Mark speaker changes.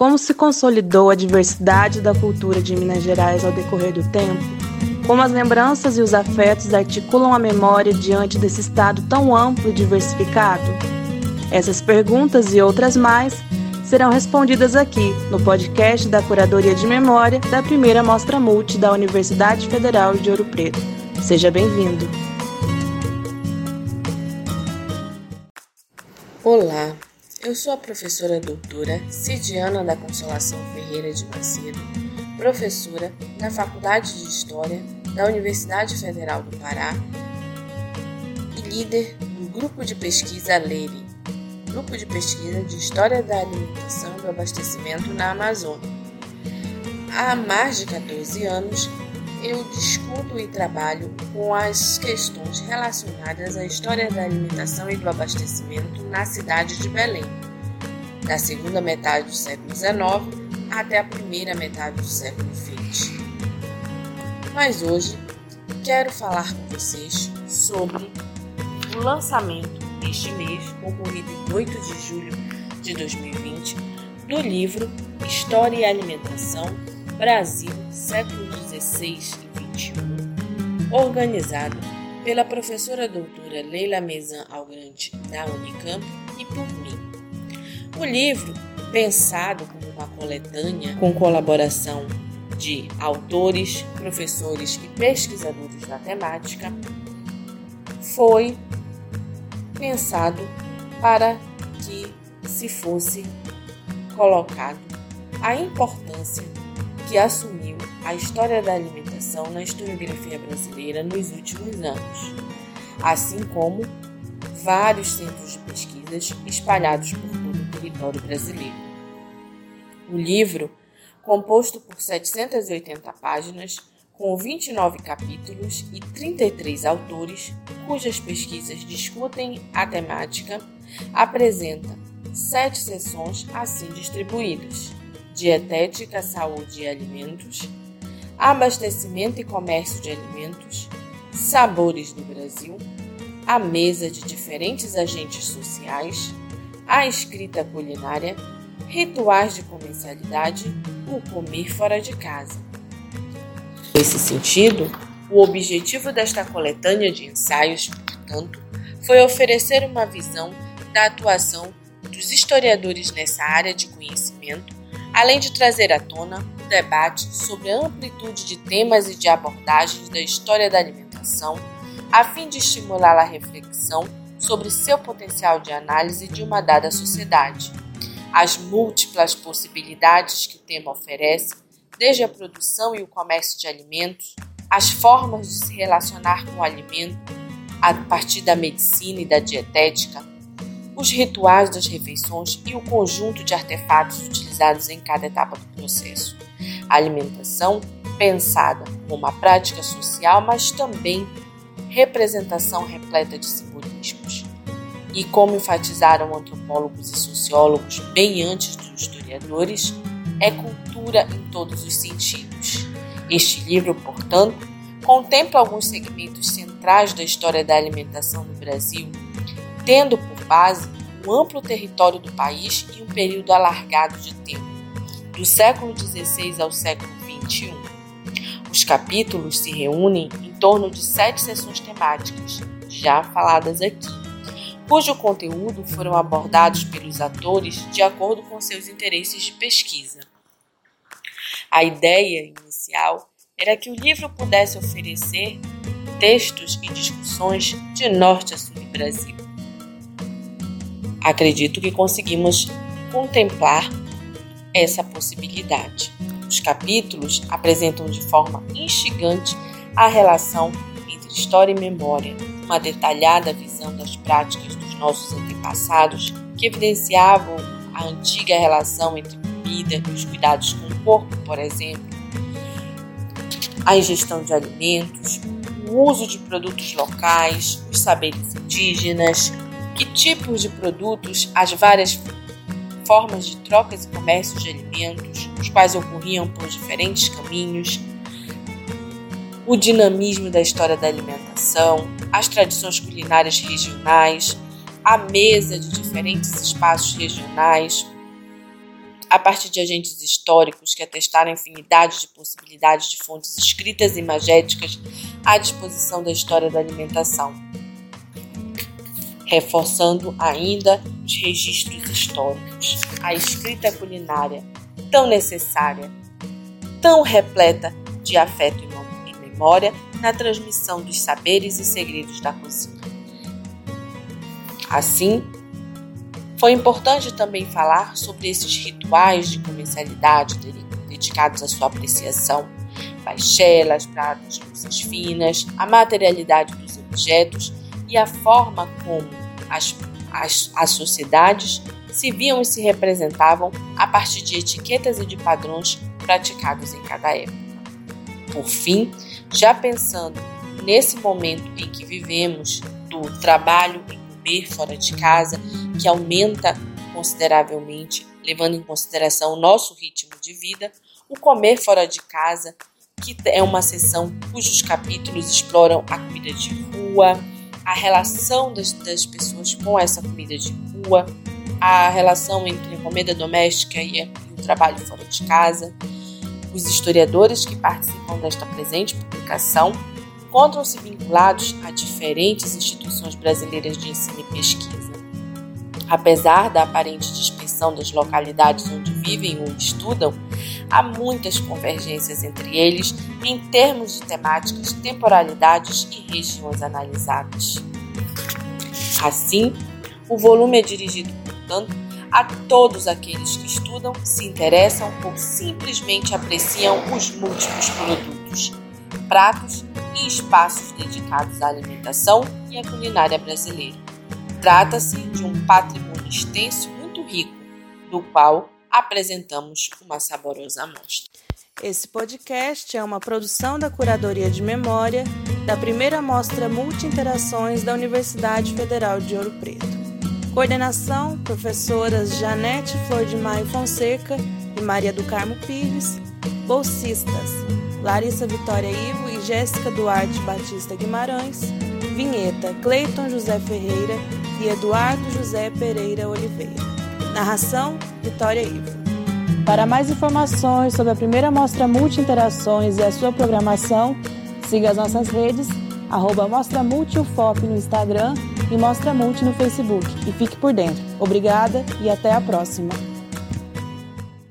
Speaker 1: Como se consolidou a diversidade da cultura de Minas Gerais ao decorrer do tempo? Como as lembranças e os afetos articulam a memória diante desse estado tão amplo e diversificado? Essas perguntas e outras mais serão respondidas aqui no podcast da Curadoria de Memória da primeira Mostra Multi da Universidade Federal de Ouro Preto. Seja bem-vindo!
Speaker 2: Olá, eu sou a professora doutora Cidiana da Consolação Ferreira de Macedo, professora na Faculdade de História da Universidade Federal do Pará e líder do grupo de pesquisa LERI, grupo de pesquisa de História da Alimentação e do Abastecimento na Amazônia. Há mais de 14 anos, eu discuto e trabalho com as questões relacionadas à história da alimentação e do abastecimento na cidade de Belém, da segunda metade do século XIX até a primeira metade do século XX. Mas hoje quero falar com vocês sobre o lançamento este mês, ocorrido em 8 de julho de 2020, do livro História e Alimentação Brasil, século XVI e XXI, organizado pela professora doutora Leila Mezan Algrante, da Unicamp, e por mim. O livro, pensado como uma coletânea com colaboração de autores, professores e pesquisadores da temática, foi pensado para que se fosse colocado a importância que assumiu a história da alimentação na historiografia brasileira nos últimos anos, assim como vários centros de pesquisas espalhados por todo o território brasileiro. O livro, composto por 780 páginas, com 29 capítulos e 33 autores, cujas pesquisas discutem a temática, apresenta sete sessões assim distribuídas: Dietética, Saúde e Alimentos, Abastecimento e Comércio de Alimentos, Sabores do Brasil, a mesa de diferentes agentes sociais, a escrita culinária, rituais de comercialidade, o comer fora de casa. Nesse sentido, o objetivo desta coletânea de ensaios, portanto, foi oferecer uma visão da atuação dos historiadores nessa área de conhecimento, além de trazer à tona o debate sobre a amplitude de temas e de abordagens da história da alimentação, a fim de estimular a reflexão sobre seu potencial de análise de uma dada sociedade, as múltiplas possibilidades que o tema oferece desde a produção e o comércio de alimentos, as formas de se relacionar com o alimento a partir da medicina e da dietética, os rituais das refeições e o conjunto de artefatos utilizados em cada etapa do processo. A alimentação pensada como uma prática social, mas também representação repleta de simbolismos. E como enfatizaram antropólogos e sociólogos bem antes dos historiadores, é cultura em todos os sentidos. Este livro, portanto, contempla alguns segmentos centrais da história da alimentação no Brasil, tendo por base um amplo território do país e um período alargado de tempo, do século XVI ao século XXI. Os capítulos se reúnem em torno de sete sessões temáticas, já faladas aqui, cujo conteúdo foram abordados pelos atores de acordo com seus interesses de pesquisa. A ideia inicial era que o livro pudesse oferecer textos e discussões de norte a sul do Brasil. Acredito que conseguimos contemplar essa possibilidade. Os capítulos apresentam de forma instigante a relação entre história e memória, uma detalhada visão das práticas dos nossos antepassados que evidenciavam a antiga relação entre comida e os cuidados com o corpo, por exemplo, a ingestão de alimentos, o uso de produtos locais, os saberes indígenas, que tipos de produtos, as várias formas de trocas e comércio de alimentos, os quais ocorriam por diferentes caminhos, o dinamismo da história da alimentação, as tradições culinárias regionais, a mesa de diferentes espaços regionais, a partir de agentes históricos que atestaram infinidade de possibilidades de fontes escritas e imagéticas à disposição da história da alimentação, reforçando ainda os registros históricos, a escrita culinária, tão necessária, tão repleta de afeto e memória na transmissão dos saberes e segredos da cozinha. Assim, foi importante também falar sobre esses rituais de comercialidade dedicados à sua apreciação, baixelas, pratos, luzes finas, a materialidade dos objetos e a forma como as, as, as sociedades se viam e se representavam a partir de etiquetas e de padrões praticados em cada época. Por fim, já pensando nesse momento em que vivemos do trabalho em comer fora de casa que aumenta consideravelmente, levando em consideração o nosso ritmo de vida, o comer fora de casa, que é uma sessão cujos capítulos exploram a comida de rua, a relação das, das pessoas com essa comida de rua, a relação entre a comida doméstica e, e o trabalho fora de casa. Os historiadores que participam desta presente publicação encontram-se vinculados a diferentes instituições brasileiras de ensino e pesquisa. Apesar da aparente dispersão das localidades onde vivem ou estudam, há muitas convergências entre eles em termos de temáticas, temporalidades e regiões analisadas. Assim, o volume é dirigido, portanto, a todos aqueles que estudam, se interessam ou simplesmente apreciam os múltiplos produtos, pratos e espaços dedicados à alimentação e à culinária brasileira. Trata-se de um patrimônio extenso e muito rico, do qual apresentamos uma saborosa amostra.
Speaker 1: Esse podcast é uma produção da Curadoria de Memória da primeira Mostra Multi-Interações da Universidade Federal de Ouro Preto. Coordenação: professoras Janete Flor de Maio Fonseca e Maria do Carmo Pires. Bolsistas: Larissa Vitória Ivo e Jéssica Duarte Batista Guimarães. Vinheta: Cleiton José Ferreira e Eduardo José Pereira Oliveira. Narração: Vitória Ivo. Para mais informações sobre a primeira mostra Multi-Interações e a sua programação, siga as nossas redes, arroba Mostra Multi UFOP no Instagram e Mostra Multi no Facebook. E fique por dentro. Obrigada e até a próxima.